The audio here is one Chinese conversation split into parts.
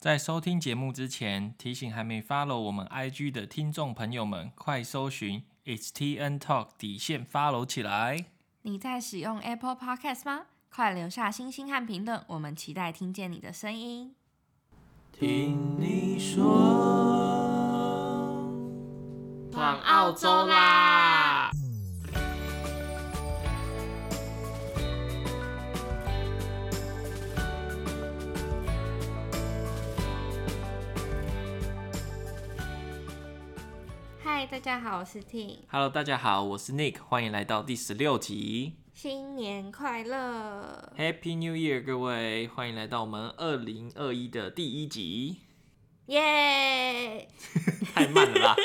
在收听节目之前，提醒还没 follow 我们 IG 的听众朋友们，快搜寻 It's TN Talk 底线 follow 起来。你在使用 Apple Podcast 吗？快留下星星和评论，我们期待听见你的声音。听你说，往澳洲啦！大家好，我是 Ting。Hello，大家好，我是 Nick，欢迎来到第十六集。新年快乐，Happy New Year，各位，欢迎来到我们二零二一的第一集。耶！太慢了啦。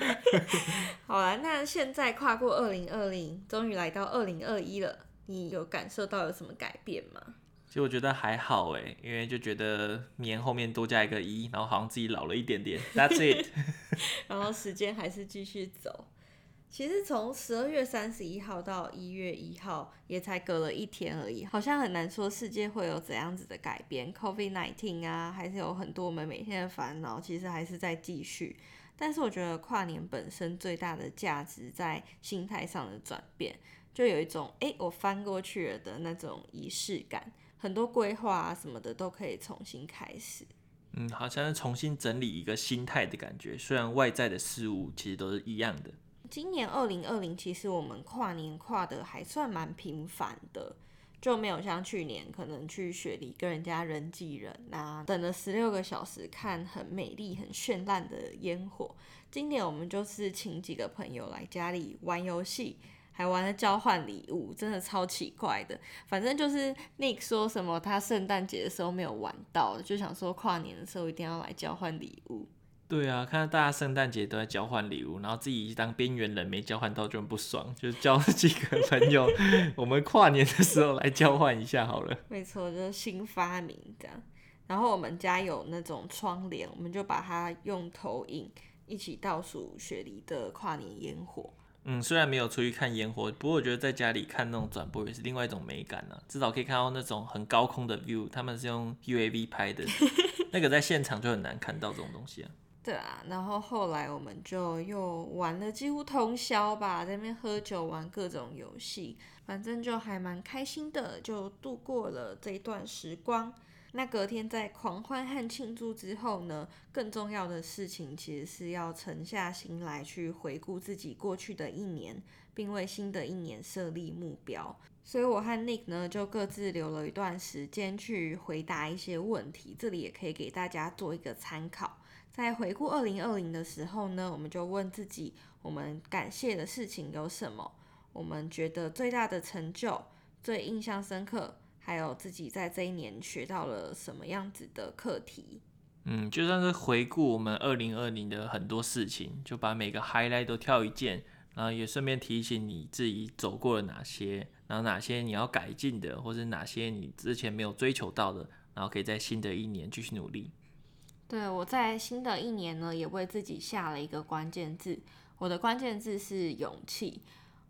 好了，那现在跨过二零二零，终于来到二零二一了，你有感受到有什么改变吗？其实我觉得还好哎，因为就觉得年后面多加一个一，然后好像自己老了一点点。That's it。然后时间还是继续走。其实从十二月三十一号到一月一号，也才隔了一天而已，好像很难说世界会有怎样子的改变。COVID-19 啊，还是有很多我们每天的烦恼，其实还是在继续。但是我觉得跨年本身最大的价值在心态上的转变，就有一种哎、欸，我翻过去了的那种仪式感。很多规划啊什么的都可以重新开始，嗯，好像是重新整理一个心态的感觉。虽然外在的事物其实都是一样的。今年二零二零，其实我们跨年跨的还算蛮频繁的，就没有像去年可能去雪梨跟人家人挤人啊，等了十六个小时看很美丽、很绚烂的烟火。今年我们就是请几个朋友来家里玩游戏。还玩了交换礼物，真的超奇怪的。反正就是 Nick 说什么他圣诞节的时候没有玩到，就想说跨年的时候一定要来交换礼物。对啊，看到大家圣诞节都在交换礼物，然后自己当边缘人没交换到就很不爽，就交了几个朋友，我们跨年的时候来交换一下好了。没错，就是新发明这样。然后我们家有那种窗帘，我们就把它用投影一起倒数雪梨的跨年烟火。嗯，虽然没有出去看烟火，不过我觉得在家里看那种转播也是另外一种美感呢、啊。至少可以看到那种很高空的 view，他们是用 UAV 拍的，那个在现场就很难看到这种东西啊。对啊，然后后来我们就又玩了几乎通宵吧，在那边喝酒玩各种游戏，反正就还蛮开心的，就度过了这一段时光。那隔天在狂欢和庆祝之后呢，更重要的事情其实是要沉下心来去回顾自己过去的一年，并为新的一年设立目标。所以我和 Nick 呢就各自留了一段时间去回答一些问题，这里也可以给大家做一个参考。在回顾二零二零的时候呢，我们就问自己，我们感谢的事情有什么？我们觉得最大的成就、最印象深刻。还有自己在这一年学到了什么样子的课题？嗯，就算是回顾我们二零二零的很多事情，就把每个 highlight 都挑一件，然后也顺便提醒你自己走过了哪些，然后哪些你要改进的，或是哪些你之前没有追求到的，然后可以在新的一年继续努力。对，我在新的一年呢，也为自己下了一个关键字，我的关键字是勇气。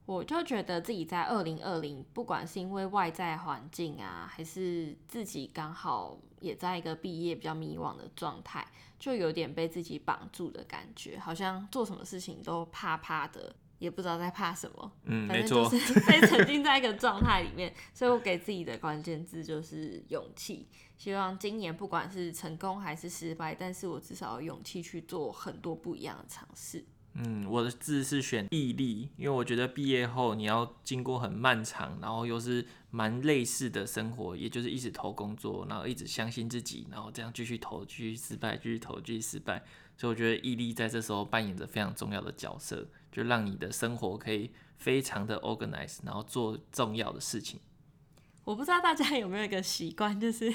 我就觉得自己在二零二零，不管是因为外在环境啊，还是自己刚好也在一个毕业比较迷惘的状态，就有点被自己绑住的感觉，好像做什么事情都怕怕的，也不知道在怕什么。嗯，反正就是 被沉浸在一个状态里面，所以我给自己的关键字就是勇气。希望今年不管是成功还是失败，但是我至少有勇气去做很多不一样的尝试。嗯，我的字是选毅力，因为我觉得毕业后你要经过很漫长，然后又是蛮类似的生活，也就是一直投工作，然后一直相信自己，然后这样继续投，继续失败，继续投，继续失败。所以我觉得毅力在这时候扮演着非常重要的角色，就让你的生活可以非常的 organize，然后做重要的事情。我不知道大家有没有一个习惯，就是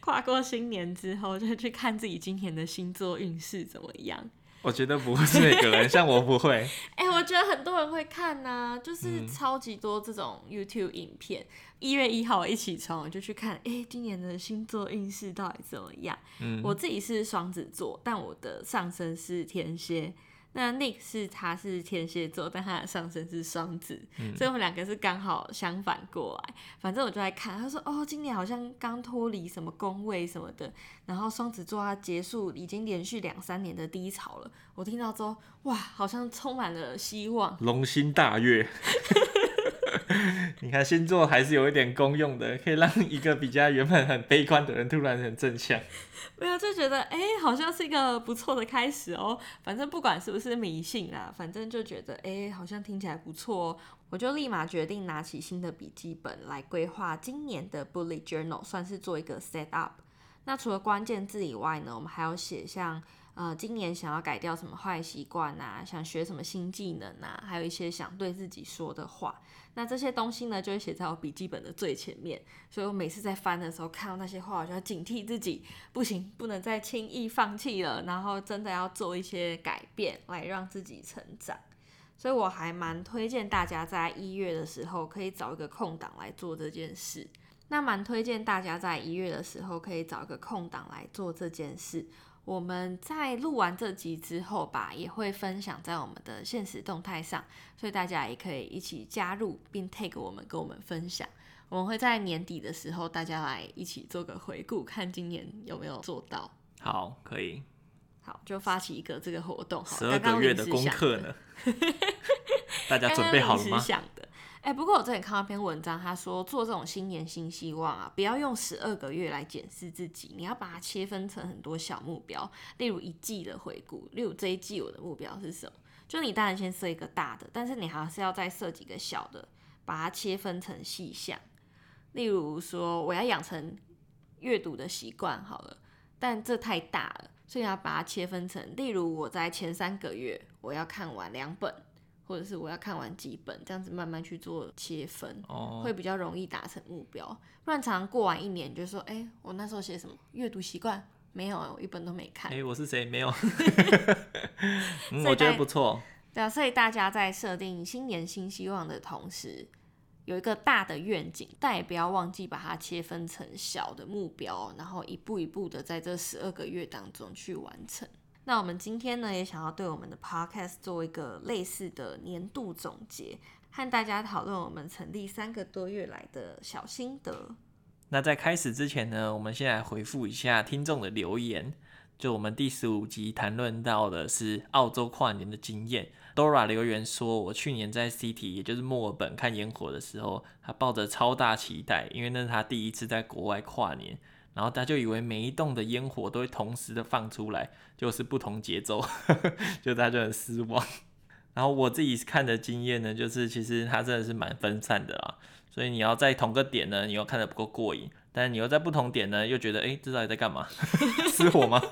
跨过新年之后，就去看自己今年的星座运势怎么样。我觉得不是每个人，像我不会。哎、欸，我觉得很多人会看呐、啊，就是超级多这种 YouTube 影片。一、嗯、月一号一起床我就去看，哎、欸，今年的星座运势到底怎么样？嗯，我自己是双子座，但我的上升是天蝎。那 Nick 是他是天蝎座，但他的上升是双子，嗯、所以我们两个是刚好相反过来。反正我就在看，他说哦，今年好像刚脱离什么宫位什么的，然后双子座他结束已经连续两三年的低潮了。我听到之后，哇，好像充满了希望，龙心大悦。你看星座还是有一点功用的，可以让一个比较原本很悲观的人突然很正向。没有，就觉得哎、好像是一个不错的开始哦。反正不管是不是迷信啦，反正就觉得哎、好像听起来不错哦。我就立马决定拿起新的笔记本来规划今年的 Bullet Journal，算是做一个 set up。那除了关键字以外呢，我们还要写像。呃，今年想要改掉什么坏习惯啊？想学什么新技能啊？还有一些想对自己说的话。那这些东西呢，就会写在我笔记本的最前面。所以我每次在翻的时候，看到那些话，我就要警惕自己，不行，不能再轻易放弃了。然后真的要做一些改变，来让自己成长。所以我还蛮推荐大家在一月的时候，可以找一个空档来做这件事。那蛮推荐大家在一月的时候，可以找一个空档来做这件事。我们在录完这集之后吧，也会分享在我们的现实动态上，所以大家也可以一起加入并 take 我们，跟我们分享。我们会在年底的时候，大家来一起做个回顾，看今年有没有做到。好，可以。好，就发起一个这个活动。十二个月的功课呢？大家准备好了吗？哎、不过我之前看到一篇文章，他说做这种新年新希望啊，不要用十二个月来检视自己，你要把它切分成很多小目标，例如一季的回顾，例如这一季我的目标是什么？就你当然先设一个大的，但是你还是要再设几个小的，把它切分成细项。例如说，我要养成阅读的习惯，好了，但这太大了，所以要把它切分成，例如我在前三个月我要看完两本。或者是我要看完几本，这样子慢慢去做切分，oh. 会比较容易达成目标。不然常常过完一年，你就说，哎、欸，我那时候写什么阅读习惯没有，我一本都没看。哎、欸，我是谁？没有。嗯，我觉得不错。对啊，所以大家在设定新年新希望的同时，有一个大的愿景，但也不要忘记把它切分成小的目标，然后一步一步的在这十二个月当中去完成。那我们今天呢，也想要对我们的 podcast 做一个类似的年度总结，和大家讨论我们成立三个多月来的小心得。那在开始之前呢，我们先来回复一下听众的留言。就我们第十五集谈论到的是澳洲跨年的经验，Dora 留言说，我去年在 City，也就是墨尔本看烟火的时候，他抱着超大期待，因为那是他第一次在国外跨年。然后他就以为每一栋的烟火都会同时的放出来，就是不同节奏，就他就很失望。然后我自己看的经验呢，就是其实它真的是蛮分散的啦。所以你要在同个点呢，你又看得不够过瘾；但是你又在不同点呢，又觉得哎，这到底在干嘛？失火吗？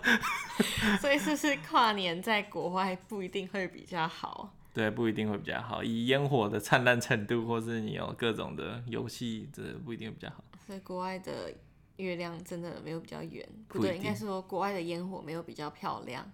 所以是不是跨年在国外不一定会比较好？对，不一定会比较好。以烟火的灿烂程度，或是你有各种的游戏，这不一定会比较好。所以国外的。月亮真的没有比较圆，不对，应该是说国外的烟火没有比较漂亮。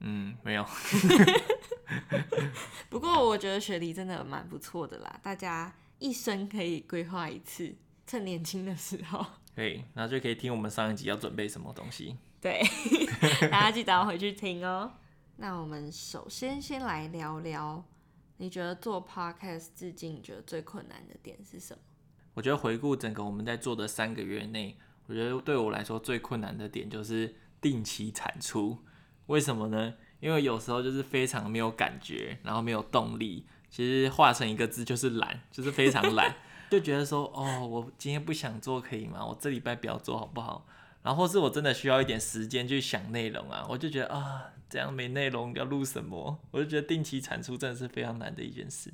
嗯，没有。不过我觉得雪梨真的蛮不错的啦，大家一生可以规划一次，趁年轻的时候。可以，那就可以听我们上一集要准备什么东西。对，大家记得要回去听哦。那我们首先先来聊聊，你觉得做 podcast 至今你觉得最困难的点是什么？我觉得回顾整个我们在做的三个月内。我觉得对我来说最困难的点就是定期产出，为什么呢？因为有时候就是非常没有感觉，然后没有动力。其实化成一个字就是懒，就是非常懒，就觉得说哦，我今天不想做可以吗？我这礼拜不要做好不好？然后或是我真的需要一点时间去想内容啊，我就觉得啊，这样没内容要录什么？我就觉得定期产出真的是非常难的一件事。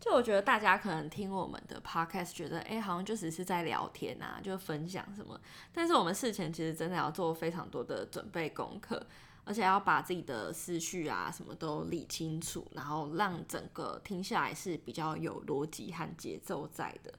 就我觉得大家可能听我们的 podcast，觉得哎、好像就只是在聊天啊，就分享什么。但是我们事前其实真的要做非常多的准备功课，而且要把自己的思绪啊什么都理清楚，然后让整个听下来是比较有逻辑和节奏在的。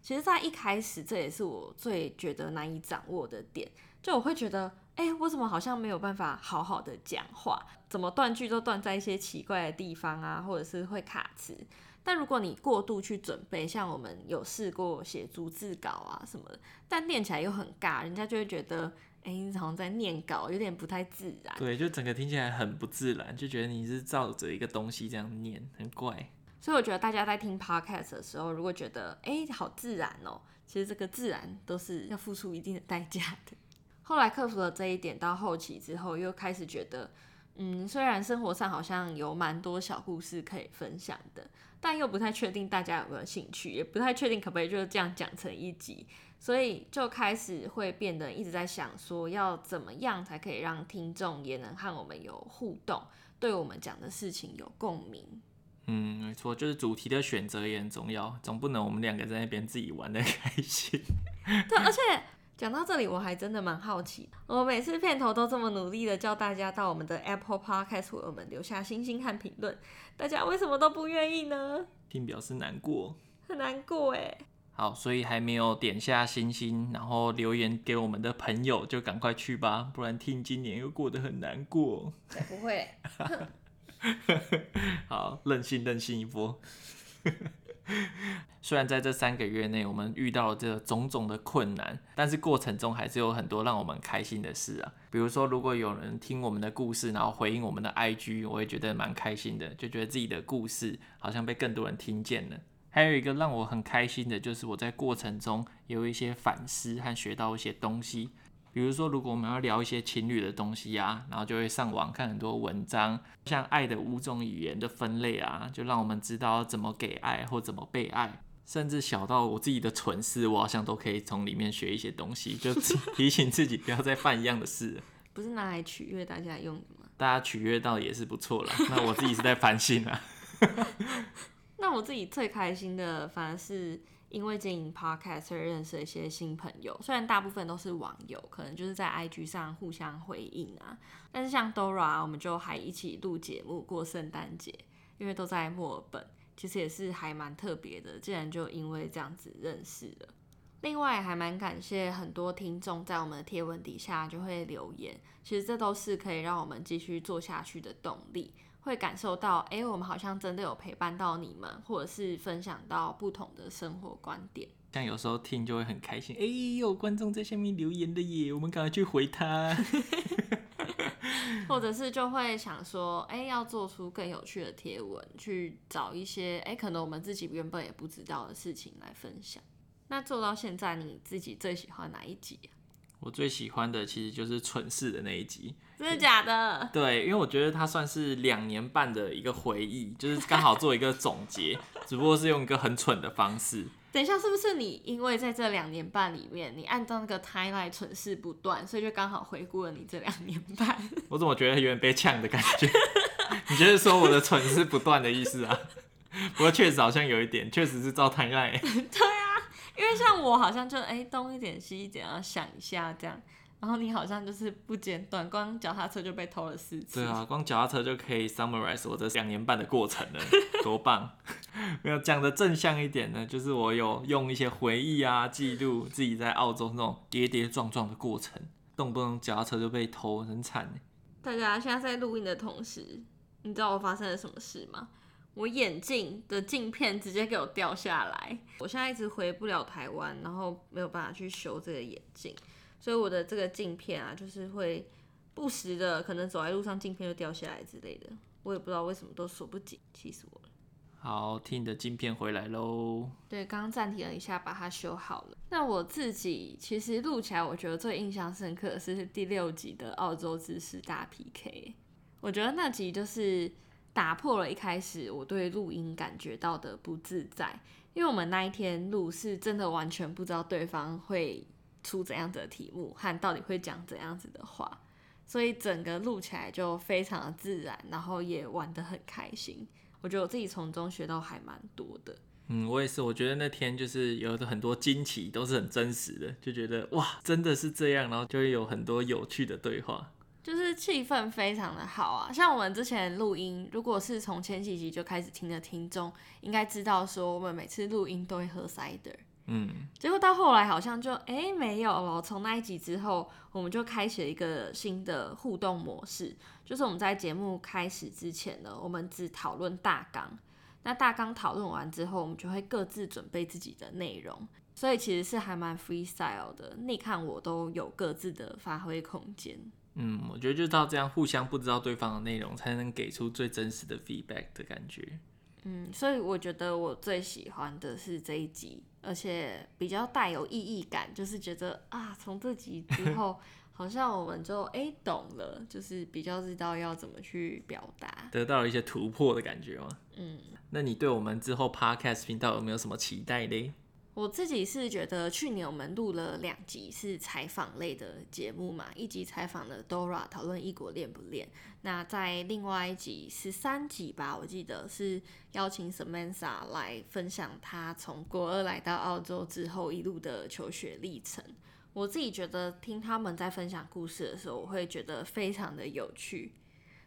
其实，在一开始，这也是我最觉得难以掌握的点。就我会觉得，哎、欸，我怎么好像没有办法好好的讲话？怎么断句都断在一些奇怪的地方啊，或者是会卡词？但如果你过度去准备，像我们有试过写逐字稿啊什么的，但念起来又很尬，人家就会觉得，哎、欸，你好像在念稿，有点不太自然。对，就整个听起来很不自然，就觉得你是照着一个东西这样念，很怪。所以我觉得大家在听 podcast 的时候，如果觉得哎、欸、好自然哦、喔，其实这个自然都是要付出一定的代价的。后来克服了这一点，到后期之后又开始觉得，嗯，虽然生活上好像有蛮多小故事可以分享的，但又不太确定大家有没有兴趣，也不太确定可不可以就这样讲成一集。所以就开始会变得一直在想说，要怎么样才可以让听众也能和我们有互动，对我们讲的事情有共鸣。嗯，没错，就是主题的选择也很重要，总不能我们两个在那边自己玩的开心。对，而且讲到这里，我还真的蛮好奇，我每次片头都这么努力的叫大家到我们的 Apple Podcast 为我们留下星星和评论，大家为什么都不愿意呢？听表示难过，很难过哎。好，所以还没有点下星星，然后留言给我们的朋友，就赶快去吧，不然听今年又过得很难过。才不会。好，任性任性一波。虽然在这三个月内，我们遇到了这种种的困难，但是过程中还是有很多让我们开心的事啊。比如说，如果有人听我们的故事，然后回应我们的 IG，我也觉得蛮开心的，就觉得自己的故事好像被更多人听见了。还有一个让我很开心的，就是我在过程中有一些反思和学到一些东西。比如说，如果我们要聊一些情侣的东西啊，然后就会上网看很多文章，像爱的五种语言的分类啊，就让我们知道怎么给爱或怎么被爱。甚至小到我自己的蠢事，我好像都可以从里面学一些东西，就 提醒自己不要再犯一样的事。不是拿来取悦大家用的吗？大家取悦到也是不错了。那我自己是在反省啊。那我自己最开心的，反而是因为经营 Podcast 而认识一些新朋友。虽然大部分都是网友，可能就是在 IG 上互相回应啊。但是像 Dora，我们就还一起录节目过圣诞节，因为都在墨尔本，其实也是还蛮特别的。竟然就因为这样子认识了。另外还蛮感谢很多听众在我们的贴文底下就会留言，其实这都是可以让我们继续做下去的动力。会感受到，哎、欸，我们好像真的有陪伴到你们，或者是分享到不同的生活观点。像有时候听就会很开心，哎、欸，有观众在下面留言的耶，我们赶快去回他。或者是就会想说，哎、欸，要做出更有趣的贴文，去找一些，哎、欸，可能我们自己原本也不知道的事情来分享。那做到现在，你自己最喜欢哪一集啊？我最喜欢的其实就是蠢事的那一集，真的假的？对，因为我觉得它算是两年半的一个回忆，就是刚好做一个总结，只不过是用一个很蠢的方式。等一下，是不是你因为在这两年半里面，你按照那个 timeline 蠢事不断，所以就刚好回顾了你这两年半？我怎么觉得有点被呛的感觉？你就是说我的蠢事不断的意思啊？不过确实好像有一点，确实是照 timeline。对啊。因为像我好像就哎、欸、东一点西一点，要想一下这样，然后你好像就是不间断，光脚踏车就被偷了四次。对啊，光脚踏车就可以 summarize 我这两年半的过程了，多棒！没有讲的正向一点呢，就是我有用一些回忆啊记录自己在澳洲那种跌跌撞撞的过程，动不动脚踏车就被偷，很惨。大家现在在录音的同时，你知道我发生了什么事吗？我眼镜的镜片直接给我掉下来，我现在一直回不了台湾，然后没有办法去修这个眼镜，所以我的这个镜片啊，就是会不时的可能走在路上镜片就掉下来之类的，我也不知道为什么都锁不紧，气死我了。好，听你的镜片回来喽。对，刚刚暂停了一下，把它修好了。那我自己其实录起来，我觉得最印象深刻的是第六集的澳洲知识大 PK，我觉得那集就是。打破了一开始我对录音感觉到的不自在，因为我们那一天录是真的完全不知道对方会出怎样子的题目和到底会讲怎样子的话，所以整个录起来就非常的自然，然后也玩得很开心。我觉得我自己从中学到还蛮多的。嗯，我也是，我觉得那天就是有的很多惊奇，都是很真实的，就觉得哇，真的是这样，然后就会有很多有趣的对话。就是气氛非常的好啊，像我们之前录音，如果是从前几集就开始听的听众，应该知道说我们每次录音都会喝 cider，嗯，结果到后来好像就哎、欸、没有了。从那一集之后，我们就开启了一个新的互动模式，就是我们在节目开始之前呢，我们只讨论大纲，那大纲讨论完之后，我们就会各自准备自己的内容。所以其实是还蛮 freestyle 的，你看我都有各自的发挥空间。嗯，我觉得就到这样互相不知道对方的内容，才能给出最真实的 feedback 的感觉。嗯，所以我觉得我最喜欢的是这一集，而且比较带有意义感，就是觉得啊，从这集之后，好像我们就哎、欸、懂了，就是比较知道要怎么去表达，得到了一些突破的感觉吗？嗯，那你对我们之后 podcast 频道有没有什么期待嘞？我自己是觉得，去年我们录了两集是采访类的节目嘛，一集采访了 Dora 讨论异国恋不恋，那在另外一集十三集吧，我记得是邀请 Samantha 来分享她从国二来到澳洲之后一路的求学历程。我自己觉得听他们在分享故事的时候，我会觉得非常的有趣。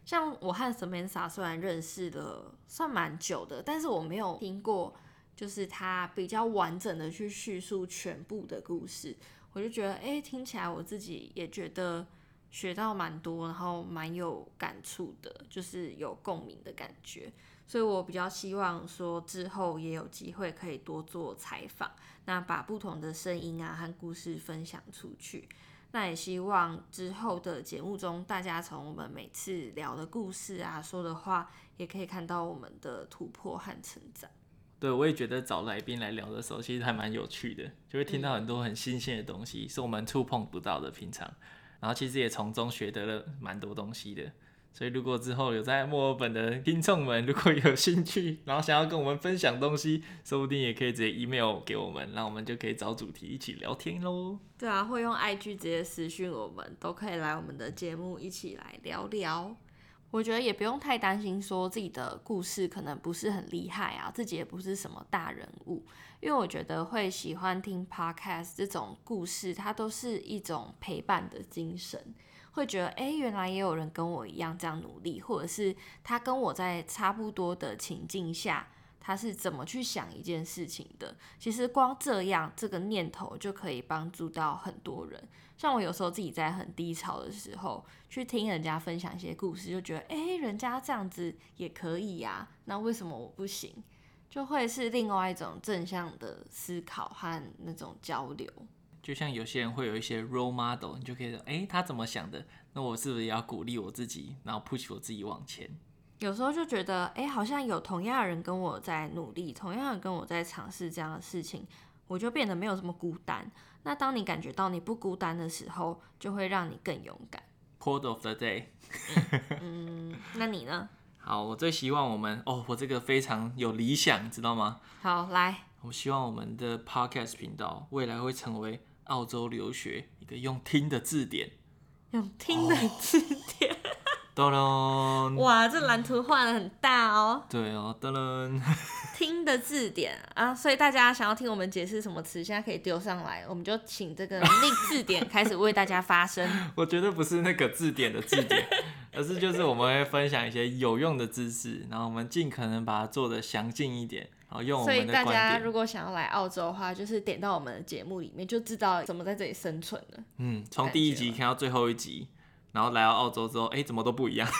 像我和 Samantha 虽然认识了算蛮久的，但是我没有听过。就是他比较完整的去叙述全部的故事，我就觉得，哎、听起来我自己也觉得学到蛮多，然后蛮有感触的，就是有共鸣的感觉。所以我比较希望说之后也有机会可以多做采访，那把不同的声音啊和故事分享出去。那也希望之后的节目中，大家从我们每次聊的故事啊说的话，也可以看到我们的突破和成长。对，我也觉得找来宾来聊的时候，其实还蛮有趣的，就会听到很多很新鲜的东西，是我们触碰不到的平常。然后其实也从中学得了蛮多东西的。所以如果之后有在墨尔本的听众们，如果有兴趣，然后想要跟我们分享东西，说不定也可以直接 email 给我们，那我们就可以找主题一起聊天喽。对啊，会用 IG 直接私讯我们，都可以来我们的节目一起来聊聊。我觉得也不用太担心，说自己的故事可能不是很厉害啊，自己也不是什么大人物，因为我觉得会喜欢听 podcast 这种故事，它都是一种陪伴的精神，会觉得哎，原来也有人跟我一样这样努力，或者是他跟我在差不多的情境下，他是怎么去想一件事情的。其实光这样，这个念头就可以帮助到很多人。像我有时候自己在很低潮的时候，去听人家分享一些故事，就觉得，哎、欸，人家这样子也可以呀，那为什么我不行？就会是另外一种正向的思考和那种交流。就像有些人会有一些 role model，你就可以说，哎、欸，他怎么想的？那我是不是也要鼓励我自己，然后 push 我自己往前？有时候就觉得，哎、欸，好像有同样的人跟我在努力，同样的跟我在尝试这样的事情，我就变得没有这么孤单。那当你感觉到你不孤单的时候，就会让你更勇敢。Quote of the day 嗯。嗯，那你呢？好，我最希望我们哦，我这个非常有理想，知道吗？好，来，我希望我们的 Podcast 频道未来会成为澳洲留学一个用听的字典。用听的字典。哦噔噔，哇，这蓝图画的很大哦。对哦，噔噔。听的字典啊，所以大家想要听我们解释什么词，现在可以丢上来，我们就请这个 那字典开始为大家发声。我觉得不是那个字典的字典，而是就是我们会分享一些有用的知识，然后我们尽可能把它做的详尽一点，然后用我们的。所以大家如果想要来澳洲的话，就是点到我们的节目里面，就知道怎么在这里生存了。嗯，从第一集看到最后一集。然后来到澳洲之后，哎，怎么都不一样？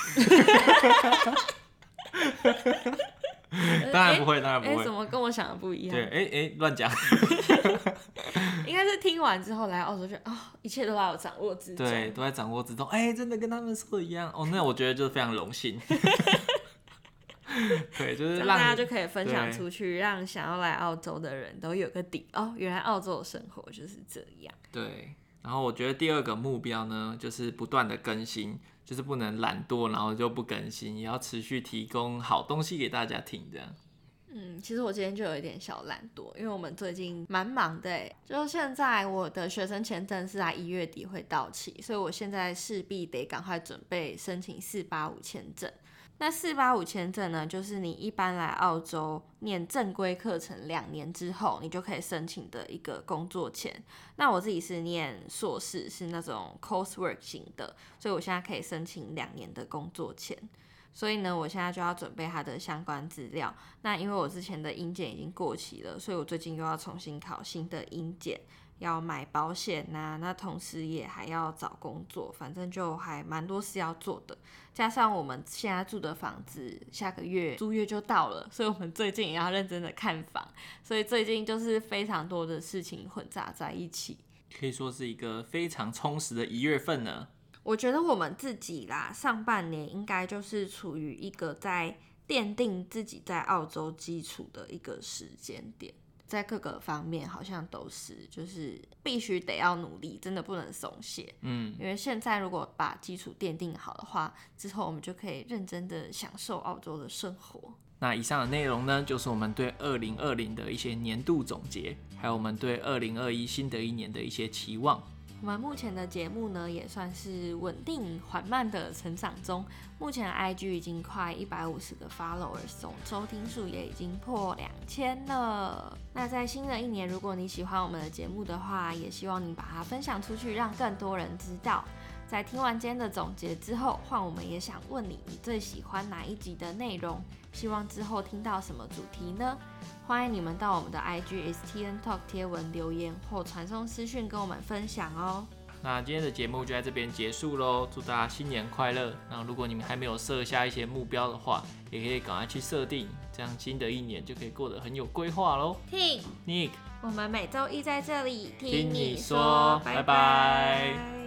当然不会，当然不会。怎么跟我想的不一样？对，哎哎，乱讲。应该是听完之后来澳洲，就哦，一切都在我掌握之中。对，都在掌握之中。哎，真的跟他们说的一样。哦，那我觉得就是非常荣幸。对，就是让大家就可以分享出去，让想要来澳洲的人都有个底。哦，原来澳洲的生活就是这样。对。然后我觉得第二个目标呢，就是不断的更新，就是不能懒惰，然后就不更新，也要持续提供好东西给大家听这样。嗯，其实我今天就有一点小懒惰，因为我们最近蛮忙的，就现在我的学生签证是在一月底会到期，所以我现在势必得赶快准备申请四八五签证。那四八五签证呢，就是你一般来澳洲念正规课程两年之后，你就可以申请的一个工作签。那我自己是念硕士，是那种 coursework 型的，所以我现在可以申请两年的工作签。所以呢，我现在就要准备它的相关资料。那因为我之前的英检已经过期了，所以我最近又要重新考新的英检。要买保险呐、啊，那同时也还要找工作，反正就还蛮多事要做的。加上我们现在住的房子下个月租约就到了，所以我们最近也要认真的看房，所以最近就是非常多的事情混杂在一起，可以说是一个非常充实的一月份呢。我觉得我们自己啦，上半年应该就是处于一个在奠定自己在澳洲基础的一个时间点。在各个方面好像都是，就是必须得要努力，真的不能松懈。嗯，因为现在如果把基础奠定好的话，之后我们就可以认真的享受澳洲的生活。那以上的内容呢，就是我们对二零二零的一些年度总结，还有我们对二零二一新的一年的一些期望。我们目前的节目呢，也算是稳定缓慢的成长中。目前 IG 已经快一百五十个 follower，总收听数也已经破两千了。那在新的一年，如果你喜欢我们的节目的话，也希望你把它分享出去，让更多人知道。在听完今天的总结之后，换我们也想问你，你最喜欢哪一集的内容？希望之后听到什么主题呢？欢迎你们到我们的 IG STN Talk 贴文留言或传送私讯跟我们分享哦。那今天的节目就在这边结束喽，祝大家新年快乐！那如果你们还没有设下一些目标的话，也可以赶快去设定，这样新的一年就可以过得很有规划喽。听 Nick，我们每周一在这里听你说，拜拜。拜拜。